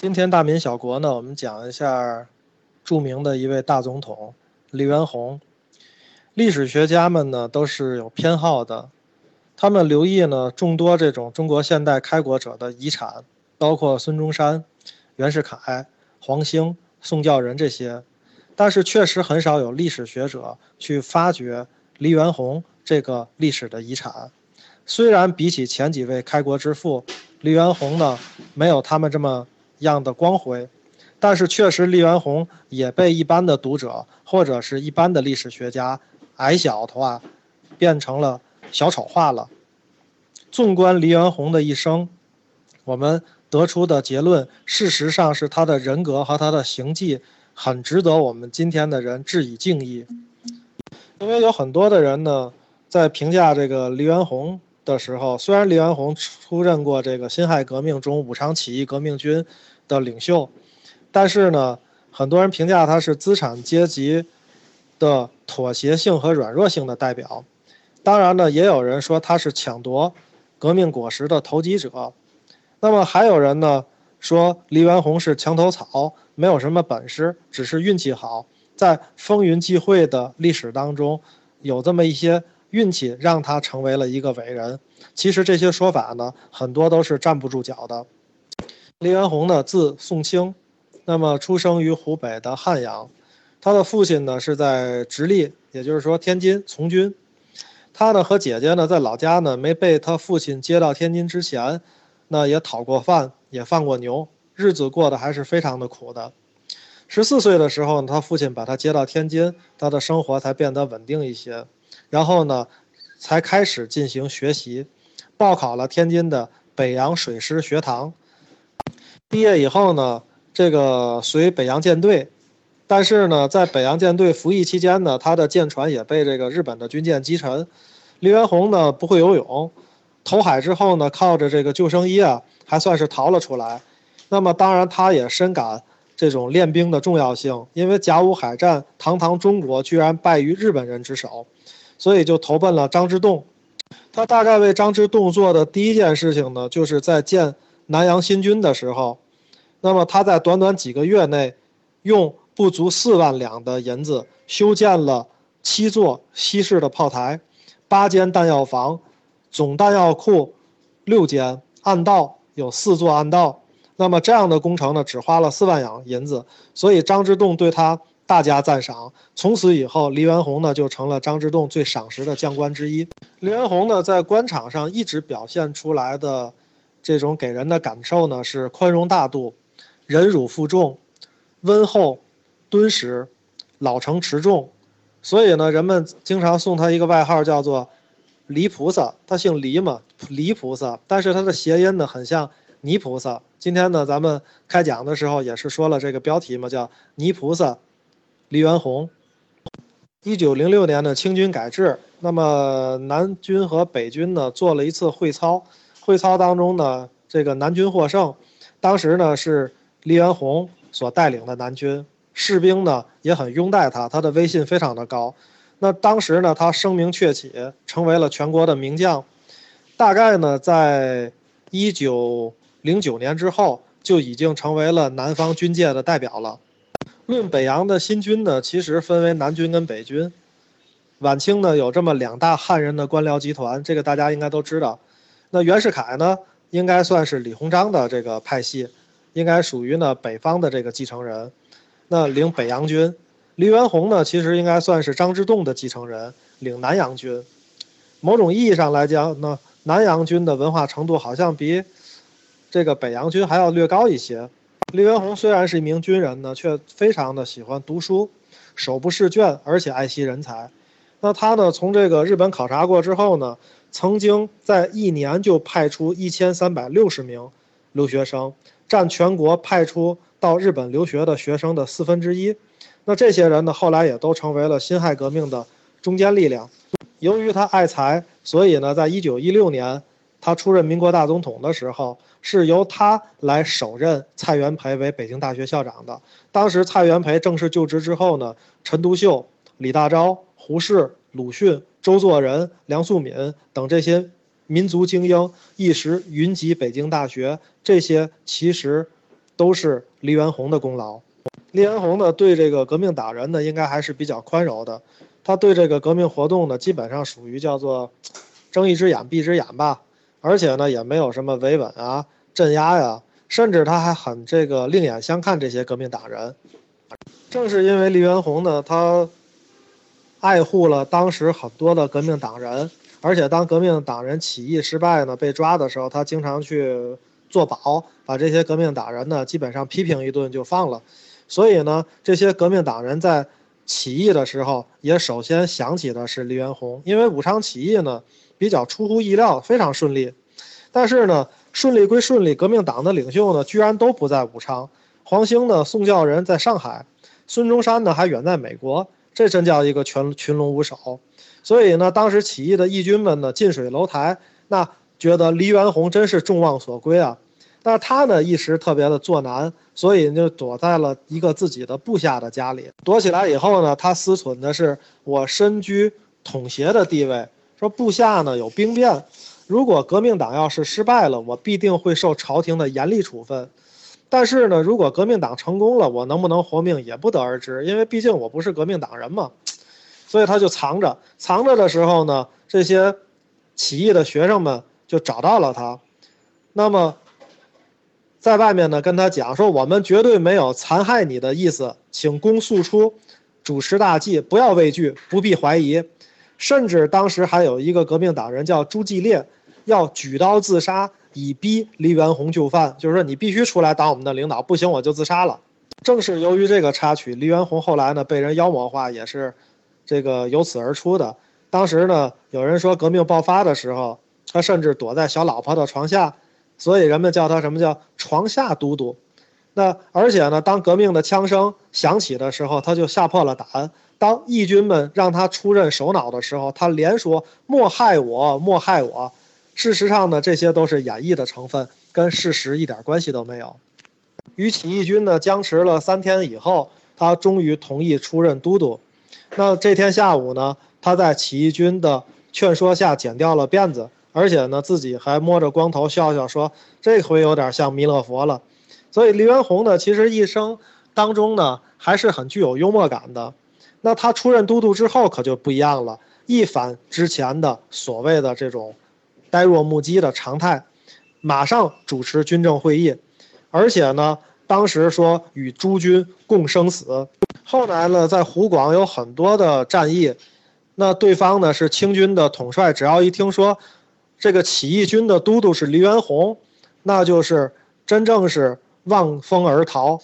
今天大民小国呢，我们讲一下著名的一位大总统黎元洪。历史学家们呢都是有偏好的，他们留意呢众多这种中国现代开国者的遗产，包括孙中山、袁世凯、黄兴、宋教仁这些，但是确实很少有历史学者去发掘黎元洪这个历史的遗产。虽然比起前几位开国之父，黎元洪呢没有他们这么。样的光辉，但是确实，黎元洪也被一般的读者或者是一般的历史学家矮小化，变成了小丑化了。纵观黎元洪的一生，我们得出的结论，事实上是他的人格和他的行迹很值得我们今天的人致以敬意。因为有很多的人呢，在评价这个黎元洪的时候，虽然黎元洪出任过这个辛亥革命中武昌起义革命军。的领袖，但是呢，很多人评价他是资产阶级的妥协性和软弱性的代表。当然呢，也有人说他是抢夺革命果实的投机者。那么还有人呢说黎元洪是墙头草，没有什么本事，只是运气好，在风云际会的历史当中，有这么一些运气让他成为了一个伟人。其实这些说法呢，很多都是站不住脚的。黎元洪呢，字宋清，那么出生于湖北的汉阳，他的父亲呢是在直隶，也就是说天津从军。他呢和姐姐呢在老家呢没被他父亲接到天津之前，那也讨过饭，也放过牛，日子过得还是非常的苦的。十四岁的时候，他父亲把他接到天津，他的生活才变得稳定一些，然后呢，才开始进行学习，报考了天津的北洋水师学堂。毕业以后呢，这个随北洋舰队，但是呢，在北洋舰队服役期间呢，他的舰船也被这个日本的军舰击沉。黎元洪呢不会游泳，投海之后呢，靠着这个救生衣啊，还算是逃了出来。那么当然，他也深感这种练兵的重要性，因为甲午海战，堂堂中国居然败于日本人之手，所以就投奔了张之洞。他大概为张之洞做的第一件事情呢，就是在建。南洋新军的时候，那么他在短短几个月内，用不足四万两的银子修建了七座西式的炮台，八间弹药房，总弹药库六间，暗道有四座暗道。那么这样的工程呢，只花了四万两银子，所以张之洞对他大加赞赏。从此以后，黎元洪呢就成了张之洞最赏识的将官之一。黎元洪呢在官场上一直表现出来的。这种给人的感受呢是宽容大度、忍辱负重、温厚、敦实、老成持重，所以呢，人们经常送他一个外号叫做“黎菩萨”。他姓黎嘛，黎菩萨，但是他的谐音呢很像泥菩萨。今天呢，咱们开讲的时候也是说了这个标题嘛，叫“泥菩萨”黎元洪。一九零六年的清军改制，那么南军和北军呢做了一次会操。会操当中呢，这个南军获胜，当时呢是黎元洪所带领的南军士兵呢也很拥戴他，他的威信非常的高。那当时呢，他声名鹊起，成为了全国的名将。大概呢，在一九零九年之后，就已经成为了南方军界的代表了。论北洋的新军呢，其实分为南军跟北军。晚清呢有这么两大汉人的官僚集团，这个大家应该都知道。那袁世凯呢，应该算是李鸿章的这个派系，应该属于呢北方的这个继承人。那领北洋军，黎元洪呢，其实应该算是张之洞的继承人，领南洋军。某种意义上来讲呢，南洋军的文化程度好像比这个北洋军还要略高一些。黎元洪虽然是一名军人呢，却非常的喜欢读书，手不释卷，而且爱惜人才。那他呢，从这个日本考察过之后呢？曾经在一年就派出一千三百六十名留学生，占全国派出到日本留学的学生的四分之一。那这些人呢，后来也都成为了辛亥革命的中坚力量。由于他爱才，所以呢，在一九一六年他出任民国大总统的时候，是由他来首任蔡元培为北京大学校长的。当时蔡元培正式就职之后呢，陈独秀、李大钊、胡适、鲁迅。周作人、梁漱溟等这些民族精英一时云集北京大学，这些其实都是黎元洪的功劳。黎元洪呢，对这个革命党人呢，应该还是比较宽容的。他对这个革命活动呢，基本上属于叫做睁一只眼闭一只眼吧。而且呢，也没有什么维稳啊、镇压呀，甚至他还很这个另眼相看这些革命党人。正是因为黎元洪呢，他爱护了当时很多的革命党人，而且当革命党人起义失败呢，被抓的时候，他经常去做保，把这些革命党人呢，基本上批评一顿就放了。所以呢，这些革命党人在起义的时候，也首先想起的是黎元洪，因为武昌起义呢比较出乎意料，非常顺利。但是呢，顺利归顺利，革命党的领袖呢居然都不在武昌，黄兴呢、宋教仁在上海，孙中山呢还远在美国，这真叫一个群群龙无首。所以呢，当时起义的义军们呢近水楼台，那觉得黎元洪真是众望所归啊。但是他呢一时特别的作难，所以就躲在了一个自己的部下的家里。躲起来以后呢，他思忖的是我身居统协的地位，说部下呢有兵变，如果革命党要是失败了，我必定会受朝廷的严厉处分。但是呢，如果革命党成功了，我能不能活命也不得而知，因为毕竟我不是革命党人嘛。所以他就藏着，藏着的时候呢，这些起义的学生们就找到了他，那么。在外面呢，跟他讲说，我们绝对没有残害你的意思，请公诉出，主持大计，不要畏惧，不必怀疑。甚至当时还有一个革命党人叫朱继烈，要举刀自杀，以逼黎元洪就范，就是说你必须出来当我们的领导，不行我就自杀了。正是由于这个插曲，黎元洪后来呢被人妖魔化，也是这个由此而出的。当时呢，有人说革命爆发的时候，他甚至躲在小老婆的床下。所以人们叫他什么叫床下都督，那而且呢，当革命的枪声响起的时候，他就吓破了胆。当义军们让他出任首脑的时候，他连说莫害我，莫害我。事实上呢，这些都是演绎的成分，跟事实一点关系都没有。与起义军呢僵持了三天以后，他终于同意出任都督。那这天下午呢，他在起义军的劝说下剪掉了辫子。而且呢，自己还摸着光头笑笑说：“这回有点像弥勒佛了。”所以黎元洪呢，其实一生当中呢，还是很具有幽默感的。那他出任都督之后，可就不一样了，一反之前的所谓的这种呆若木鸡的常态，马上主持军政会议，而且呢，当时说与诸军共生死。后来呢，在湖广有很多的战役，那对方呢是清军的统帅，只要一听说。这个起义军的都督是黎元洪，那就是真正是望风而逃，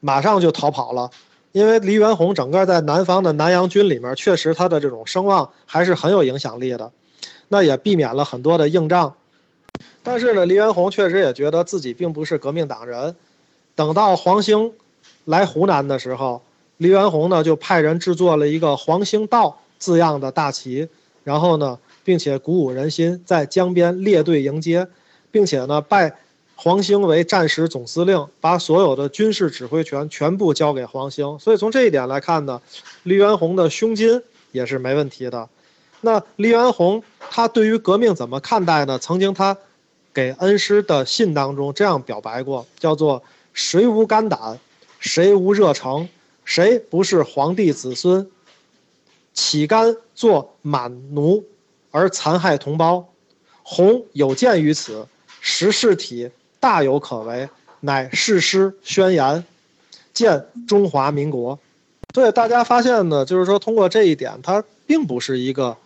马上就逃跑了。因为黎元洪整个在南方的南洋军里面，确实他的这种声望还是很有影响力的，那也避免了很多的硬仗。但是呢，黎元洪确实也觉得自己并不是革命党人。等到黄兴来湖南的时候，黎元洪呢就派人制作了一个“黄兴道”字样的大旗，然后呢。并且鼓舞人心，在江边列队迎接，并且呢拜黄兴为战时总司令，把所有的军事指挥权全部交给黄兴。所以从这一点来看呢，黎元洪的胸襟也是没问题的。那黎元洪他对于革命怎么看待呢？曾经他给恩师的信当中这样表白过，叫做“谁无肝胆，谁无热诚，谁不是皇帝子孙，岂甘做满奴？”而残害同胞，洪有鉴于此，识事体大有可为，乃誓师宣言，建中华民国。所以大家发现呢，就是说通过这一点，他并不是一个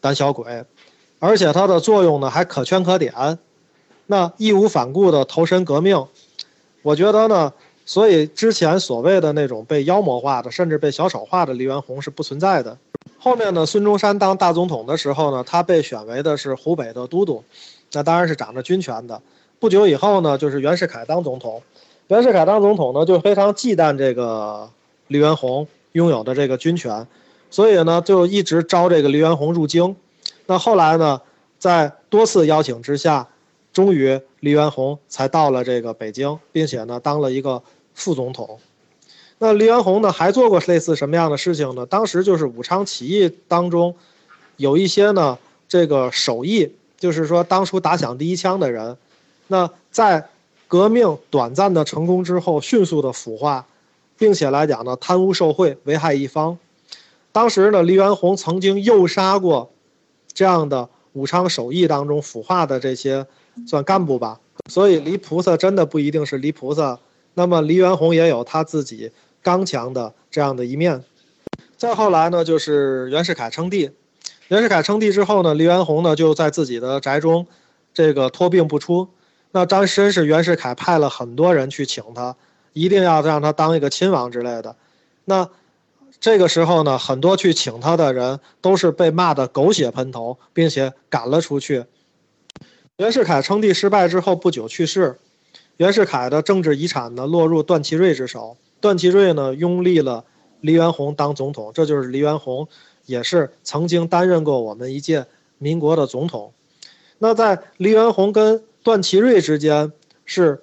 胆小鬼，而且他的作用呢还可圈可点，那义无反顾的投身革命，我觉得呢，所以之前所谓的那种被妖魔化的，甚至被小丑化的黎元洪是不存在的。后面呢，孙中山当大总统的时候呢，他被选为的是湖北的都督，那当然是掌着军权的。不久以后呢，就是袁世凯当总统，袁世凯当总统呢，就非常忌惮这个黎元洪拥有的这个军权，所以呢，就一直招这个黎元洪入京。那后来呢，在多次邀请之下，终于黎元洪才到了这个北京，并且呢，当了一个副总统。那黎元洪呢，还做过类似什么样的事情呢？当时就是武昌起义当中，有一些呢，这个手艺，就是说当初打响第一枪的人，那在革命短暂的成功之后，迅速的腐化，并且来讲呢，贪污受贿，危害一方。当时呢，黎元洪曾经诱杀过这样的武昌首义当中腐化的这些算干部吧。所以，黎菩萨真的不一定是黎菩萨。那么，黎元洪也有他自己刚强的这样的一面。再后来呢，就是袁世凯称帝。袁世凯称帝之后呢，黎元洪呢就在自己的宅中，这个托病不出。那张申是袁世凯派了很多人去请他，一定要让他当一个亲王之类的。那这个时候呢，很多去请他的人都是被骂得狗血喷头，并且赶了出去。袁世凯称帝失败之后不久去世。袁世凯的政治遗产呢落入段祺瑞之手，段祺瑞呢拥立了。黎元洪当总统，这就是黎元洪，也是曾经担任过我们一届民国的总统。那在黎元洪跟段祺瑞之间是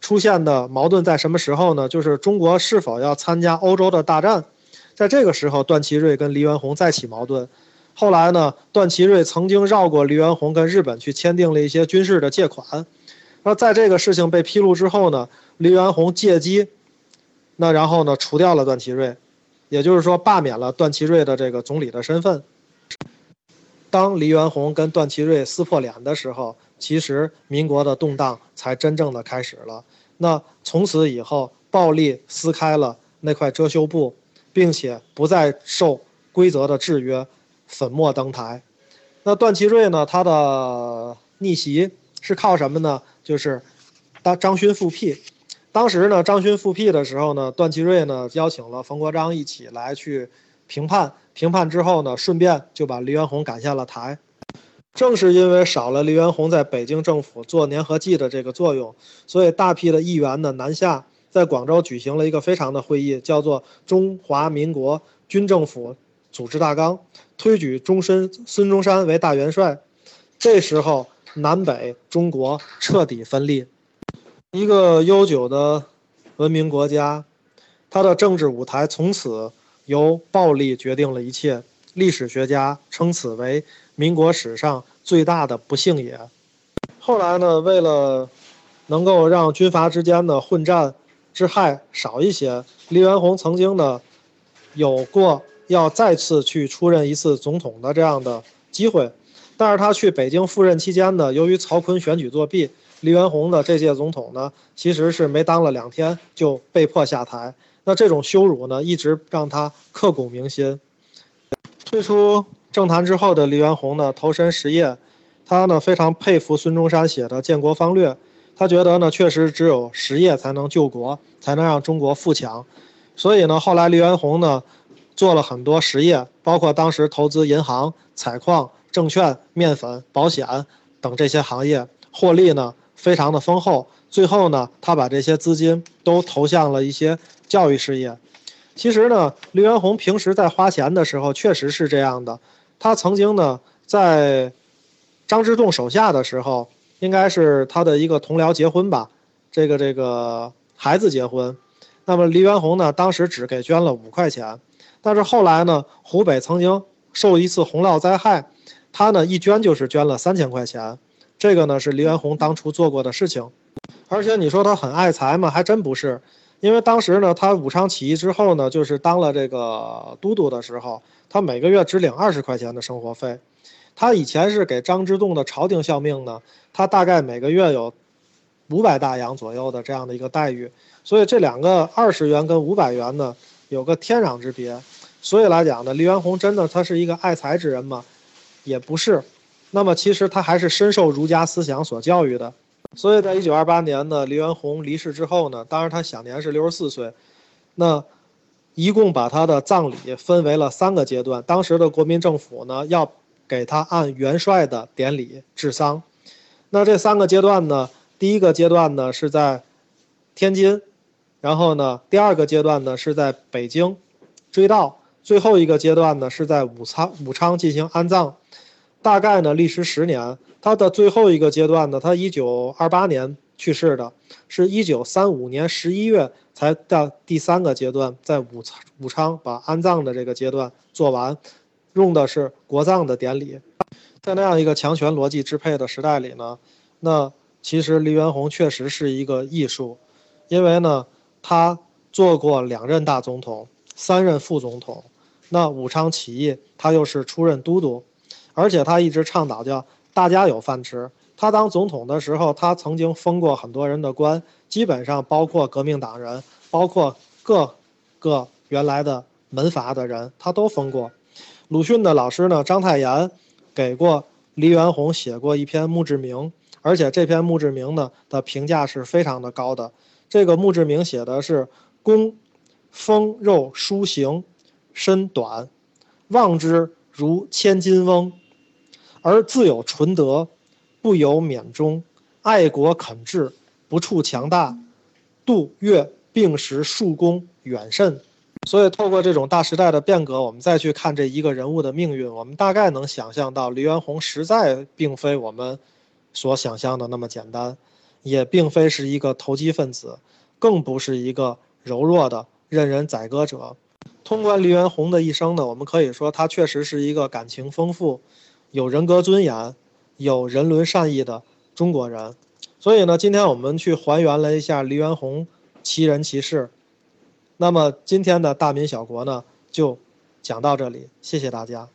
出现的矛盾，在什么时候呢？就是中国是否要参加欧洲的大战，在这个时候，段祺瑞跟黎元洪再起矛盾。后来呢，段祺瑞曾经绕过黎元洪，跟日本去签订了一些军事的借款。那在这个事情被披露之后呢，黎元洪借机。那然后呢，除掉了段祺瑞，也就是说罢免了段祺瑞的这个总理的身份。当黎元洪跟段祺瑞撕破脸的时候，其实民国的动荡才真正的开始了。那从此以后，暴力撕开了那块遮羞布，并且不再受规则的制约，粉墨登台。那段祺瑞呢，他的逆袭是靠什么呢？就是当张勋复辟。当时呢，张勋复辟的时候呢，段祺瑞呢邀请了冯国璋一起来去评判。评判之后呢，顺便就把黎元洪赶下了台。正是因为少了黎元洪在北京政府做粘合剂的这个作用，所以大批的议员呢南下，在广州举行了一个非常的会议，叫做《中华民国军政府组织大纲》，推举终身孙中山为大元帅。这时候，南北中国彻底分立。一个悠久的文明国家，它的政治舞台从此由暴力决定了一切。历史学家称此为民国史上最大的不幸也。后来呢，为了能够让军阀之间的混战之害少一些，黎元洪曾经呢有过要再次去出任一次总统的这样的机会，但是他去北京赴任期间呢，由于曹锟选举作弊。黎元洪的这届总统呢，其实是没当了两天就被迫下台。那这种羞辱呢，一直让他刻骨铭心。退出政坛之后的黎元洪呢，投身实业，他呢非常佩服孙中山写的《建国方略》，他觉得呢，确实只有实业才能救国，才能让中国富强。所以呢，后来黎元洪呢，做了很多实业，包括当时投资银行、采矿、证券、面粉、保险等这些行业，获利呢。非常的丰厚，最后呢，他把这些资金都投向了一些教育事业。其实呢，黎元洪平时在花钱的时候确实是这样的。他曾经呢，在张之洞手下的时候，应该是他的一个同僚结婚吧，这个这个孩子结婚。那么黎元洪呢，当时只给捐了五块钱，但是后来呢，湖北曾经受一次洪涝灾害，他呢一捐就是捐了三千块钱。这个呢是黎元洪当初做过的事情，而且你说他很爱财吗？还真不是，因为当时呢，他武昌起义之后呢，就是当了这个都督的时候，他每个月只领二十块钱的生活费。他以前是给张之洞的朝廷效命呢，他大概每个月有五百大洋左右的这样的一个待遇。所以这两个二十元跟五百元呢，有个天壤之别。所以来讲呢，黎元洪真的他是一个爱财之人吗？也不是。那么其实他还是深受儒家思想所教育的，所以在一九二八年呢，黎元洪离世之后呢，当然他享年是六十四岁，那一共把他的葬礼分为了三个阶段。当时的国民政府呢，要给他按元帅的典礼治丧。那这三个阶段呢，第一个阶段呢是在天津，然后呢，第二个阶段呢是在北京追悼，最后一个阶段呢是在武昌武昌进行安葬。大概呢，历时十年。他的最后一个阶段呢，他一九二八年去世的，是一九三五年十一月才到第三个阶段，在武昌武昌把安葬的这个阶段做完，用的是国葬的典礼。在那样一个强权逻辑支配的时代里呢，那其实黎元洪确实是一个艺术，因为呢，他做过两任大总统，三任副总统。那武昌起义，他又是出任都督，而且他一直倡导叫大家有饭吃。他当总统的时候，他曾经封过很多人的官，基本上包括革命党人，包括各个原来的门阀的人，他都封过。鲁迅的老师呢，章太炎给过黎元洪写过一篇墓志铭，而且这篇墓志铭呢的评价是非常的高的。这个墓志铭写的是“公丰肉书形”。身短，望之如千金翁，而自有纯德，不由免忠，爱国肯治，不处强大，度越并时数功远甚。所以，透过这种大时代的变革，我们再去看这一个人物的命运，我们大概能想象到，黎元洪实在并非我们所想象的那么简单，也并非是一个投机分子，更不是一个柔弱的任人宰割者。通过黎元洪的一生呢，我们可以说他确实是一个感情丰富、有人格尊严、有人伦善意的中国人。所以呢，今天我们去还原了一下黎元洪其人其事。那么今天的大民小国呢，就讲到这里，谢谢大家。